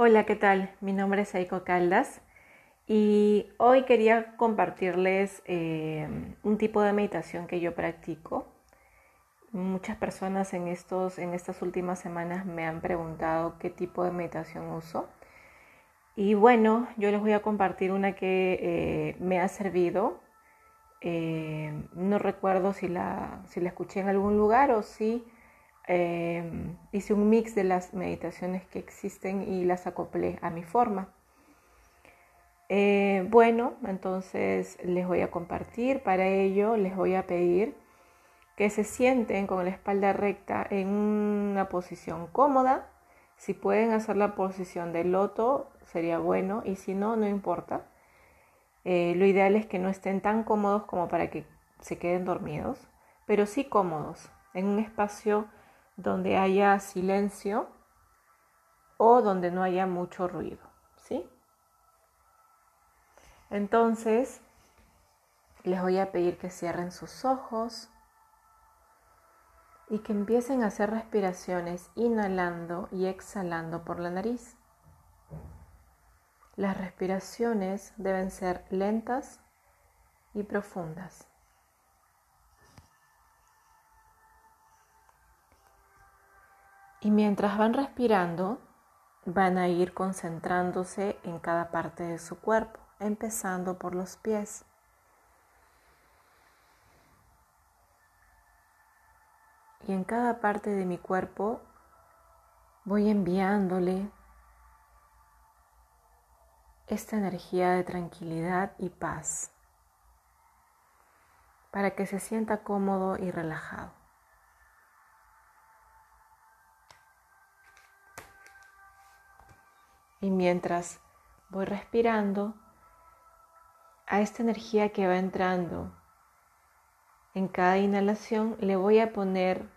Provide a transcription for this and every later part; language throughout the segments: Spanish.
Hola, ¿qué tal? Mi nombre es Aiko Caldas y hoy quería compartirles eh, un tipo de meditación que yo practico. Muchas personas en, estos, en estas últimas semanas me han preguntado qué tipo de meditación uso. Y bueno, yo les voy a compartir una que eh, me ha servido. Eh, no recuerdo si la, si la escuché en algún lugar o si Em, hice un mix de las meditaciones que existen y las acoplé a mi forma. Eh, bueno, entonces les voy a compartir. Para ello les voy a pedir que se sienten con la espalda recta en una posición cómoda. Si pueden hacer la posición de loto, sería bueno. Y si no, no importa. Eh, lo ideal es que no estén tan cómodos como para que se queden dormidos, pero sí cómodos, en un espacio donde haya silencio o donde no haya mucho ruido, ¿sí? Entonces, les voy a pedir que cierren sus ojos y que empiecen a hacer respiraciones inhalando y exhalando por la nariz. Las respiraciones deben ser lentas y profundas. Y mientras van respirando, van a ir concentrándose en cada parte de su cuerpo, empezando por los pies. Y en cada parte de mi cuerpo voy enviándole esta energía de tranquilidad y paz para que se sienta cómodo y relajado. Y mientras voy respirando, a esta energía que va entrando en cada inhalación le voy a poner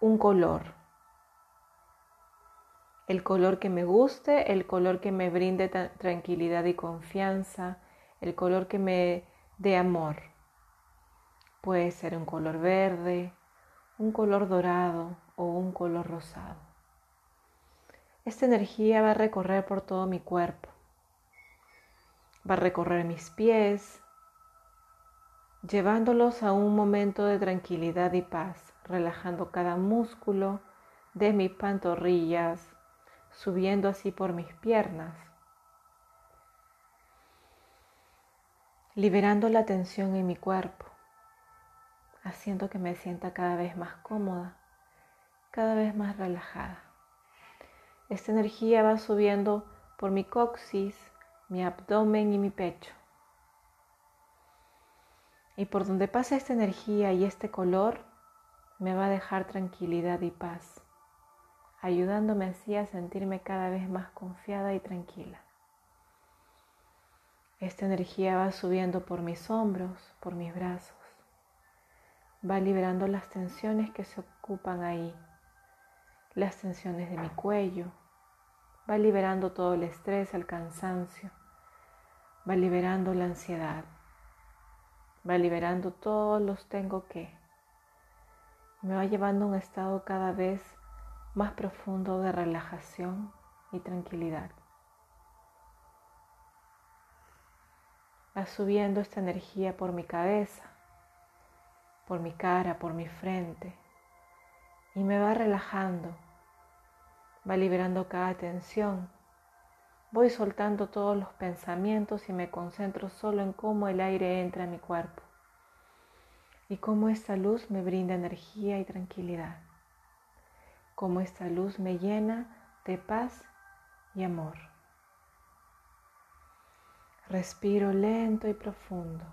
un color. El color que me guste, el color que me brinde tranquilidad y confianza, el color que me dé amor. Puede ser un color verde, un color dorado o un color rosado. Esta energía va a recorrer por todo mi cuerpo. Va a recorrer mis pies, llevándolos a un momento de tranquilidad y paz, relajando cada músculo de mis pantorrillas, subiendo así por mis piernas, liberando la tensión en mi cuerpo, haciendo que me sienta cada vez más cómoda, cada vez más relajada. Esta energía va subiendo por mi coxis, mi abdomen y mi pecho. Y por donde pasa esta energía y este color, me va a dejar tranquilidad y paz, ayudándome así a sentirme cada vez más confiada y tranquila. Esta energía va subiendo por mis hombros, por mis brazos, va liberando las tensiones que se ocupan ahí las tensiones de mi cuello, va liberando todo el estrés, el cansancio, va liberando la ansiedad, va liberando todos los tengo que. Me va llevando a un estado cada vez más profundo de relajación y tranquilidad. Va subiendo esta energía por mi cabeza, por mi cara, por mi frente y me va relajando va liberando cada tensión. Voy soltando todos los pensamientos y me concentro solo en cómo el aire entra en mi cuerpo y cómo esta luz me brinda energía y tranquilidad, cómo esta luz me llena de paz y amor. Respiro lento y profundo.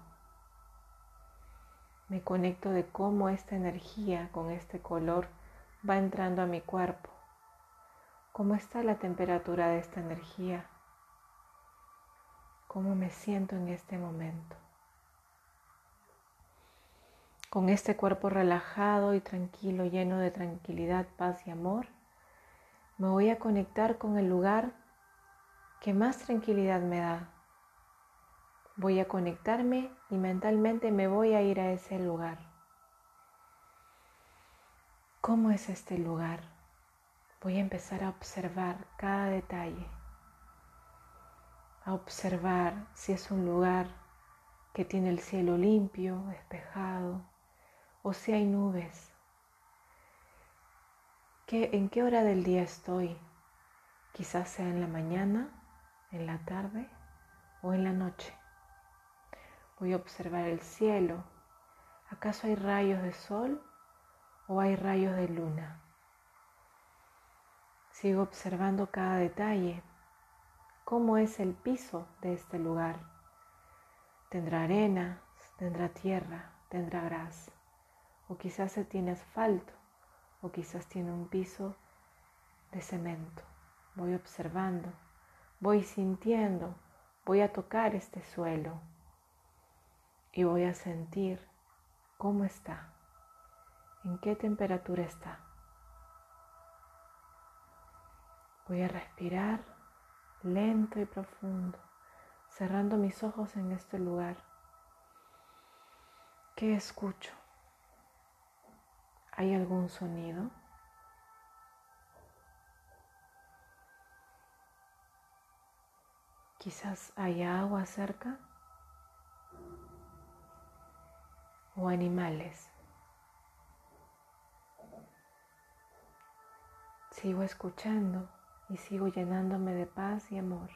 Me conecto de cómo esta energía con este color va entrando a mi cuerpo ¿Cómo está la temperatura de esta energía? ¿Cómo me siento en este momento? Con este cuerpo relajado y tranquilo, lleno de tranquilidad, paz y amor, me voy a conectar con el lugar que más tranquilidad me da. Voy a conectarme y mentalmente me voy a ir a ese lugar. ¿Cómo es este lugar? Voy a empezar a observar cada detalle, a observar si es un lugar que tiene el cielo limpio, despejado, o si hay nubes. ¿En qué hora del día estoy? Quizás sea en la mañana, en la tarde o en la noche. Voy a observar el cielo. ¿Acaso hay rayos de sol o hay rayos de luna? Sigo observando cada detalle. ¿Cómo es el piso de este lugar? Tendrá arena, tendrá tierra, tendrá gras. O quizás se tiene asfalto, o quizás tiene un piso de cemento. Voy observando, voy sintiendo, voy a tocar este suelo y voy a sentir cómo está, en qué temperatura está. Voy a respirar lento y profundo, cerrando mis ojos en este lugar. ¿Qué escucho? ¿Hay algún sonido? Quizás hay agua cerca o animales. Sigo escuchando y sigo llenándome de paz y amor.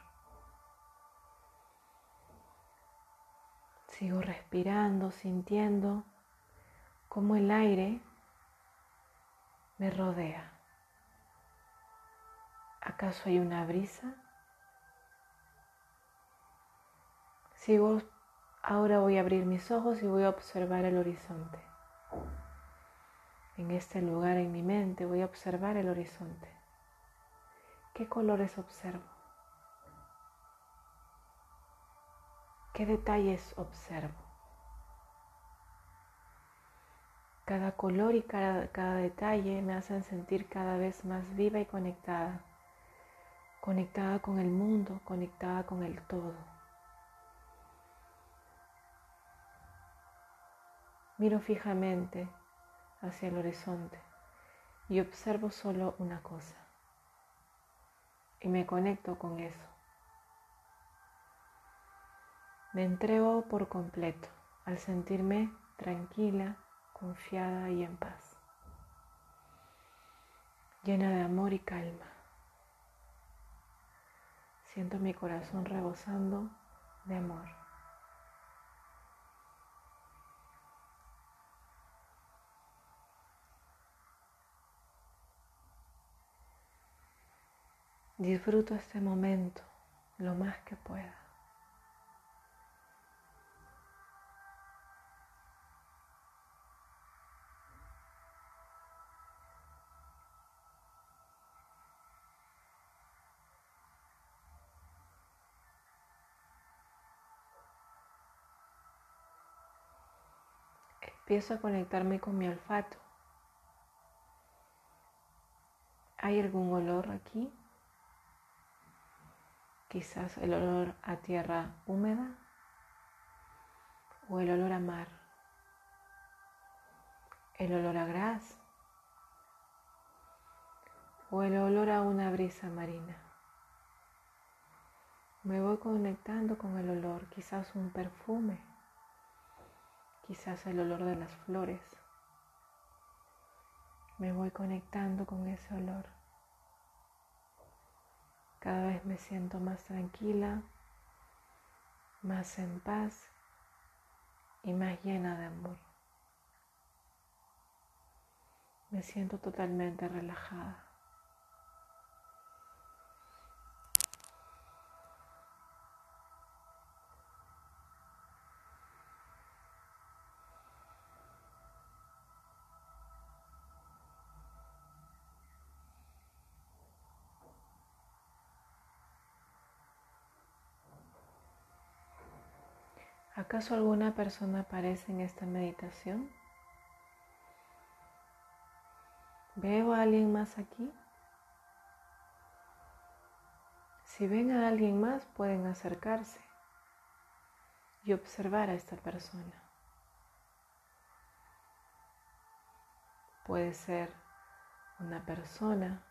Sigo respirando, sintiendo cómo el aire me rodea. ¿Acaso hay una brisa? Sigo, ahora voy a abrir mis ojos y voy a observar el horizonte. En este lugar en mi mente voy a observar el horizonte. ¿Qué colores observo? ¿Qué detalles observo? Cada color y cada, cada, detalle me hacen sentir cada vez más viva y conectada. Conectada con el mundo, conectada con el todo. Miro fijamente hacia el horizonte y observo solo una cosa y me conecto con eso. Me entrego por completo al sentirme tranquila, confiada y en paz, llena de amor y calma. Siento mi corazón rebosando de amor. Disfruto este momento lo más que pueda. Empiezo a conectarme con mi olfato. ¿Hay algún olor aquí? Quizás el olor a tierra húmeda o el olor a mar, el olor a gras o el olor a una brisa marina. Me voy conectando con el olor, quizás un perfume, quizás el olor de las flores. Me voy conectando con ese olor. Cada vez me siento más tranquila, más en paz y más llena de amor. Me siento totalmente relajada. ¿Acaso alguna persona aparece en esta meditación? ¿Veo a alguien más aquí? Si ven a alguien más, pueden acercarse y observar a esta persona. Puede ser una persona,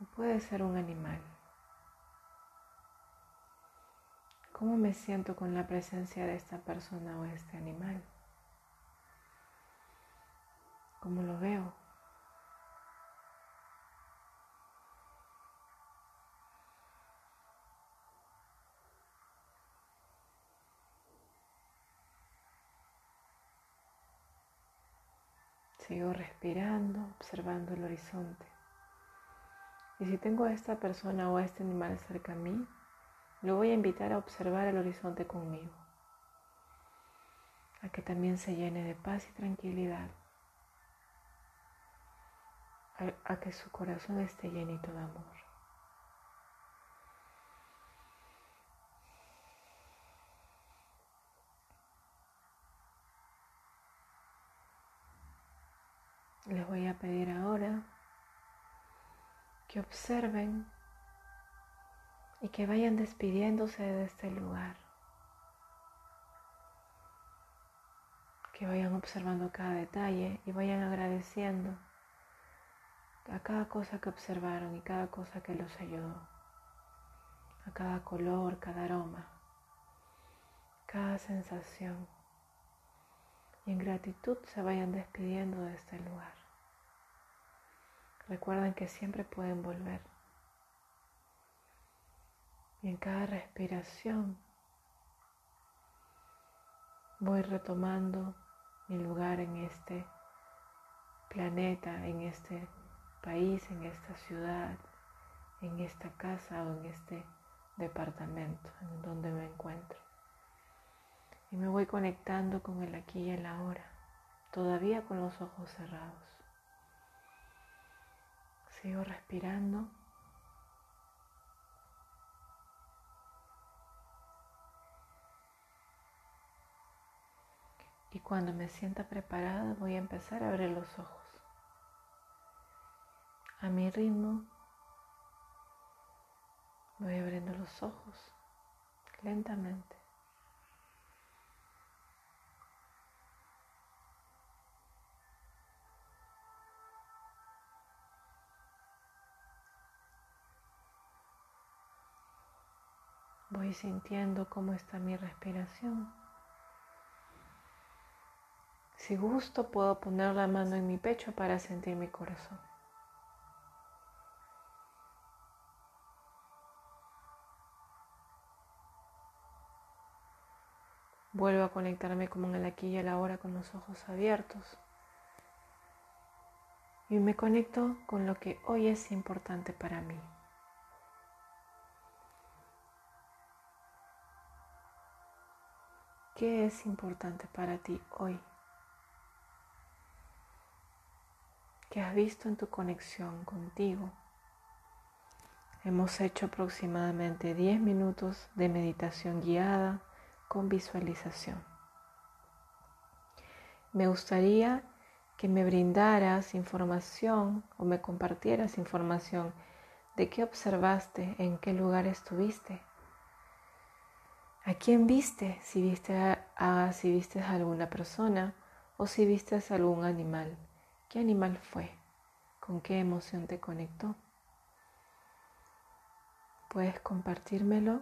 o puede ser un animal. ¿Cómo me siento con la presencia de esta persona o este animal? ¿Cómo lo veo? Sigo respirando, observando el horizonte. Y si tengo a esta persona o a este animal cerca a mí, lo voy a invitar a observar el horizonte conmigo, a que también se llene de paz y tranquilidad, a, que su corazón esté llenito de amor. Les voy a pedir ahora que observen y que vayan despidiéndose de este lugar. Que vayan observando cada detalle y vayan agradeciendo a cada cosa que observaron y cada cosa que los ayudó. A cada color, cada aroma, cada sensación. Y en gratitud se vayan despidiendo de este lugar. Recuerden que siempre pueden volver. Y en cada respiración voy retomando mi lugar en este planeta, en este país, en esta ciudad, en esta casa o en este departamento en donde me encuentro. Y me voy conectando con el aquí y el ahora, todavía con los ojos cerrados. Sigo respirando. Y cuando me sienta preparada voy a empezar a abrir los ojos. A mi ritmo voy abriendo los ojos lentamente. Voy sintiendo cómo está mi respiración. Si gusto, puedo poner la mano en mi pecho para sentir mi corazón. Vuelvo a conectarme como en el aquí y el ahora con los ojos abiertos. Y me conecto con lo que hoy es importante para mí. ¿Qué es importante para ti hoy? ¿Qué has visto en tu conexión contigo? Hemos hecho aproximadamente 10 minutos de meditación guiada con visualización. Me gustaría que me brindaras información o me compartieras información de qué observaste, en qué lugar estuviste ¿A quién viste? Si viste a, si viste a alguna persona o si viste a algún animal. ¿Qué animal fue? ¿Con qué emoción te conectó? Puedes compartírmelo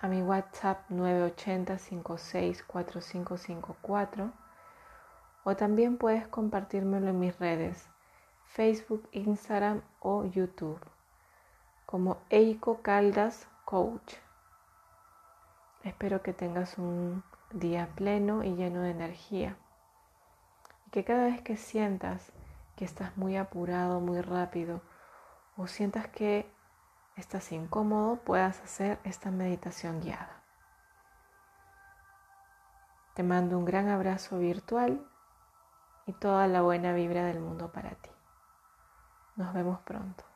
a mi WhatsApp 980-564554 o también puedes compartírmelo en mis redes Facebook, Instagram o YouTube como Eiko Caldas Coach. Espero que tengas un día pleno y lleno de energía. Que cada vez que sientas que estás muy apurado, muy rápido, o sientas que estás incómodo, puedas hacer esta meditación guiada. Te mando un gran abrazo virtual y toda la buena vibra del mundo para ti. Nos vemos pronto.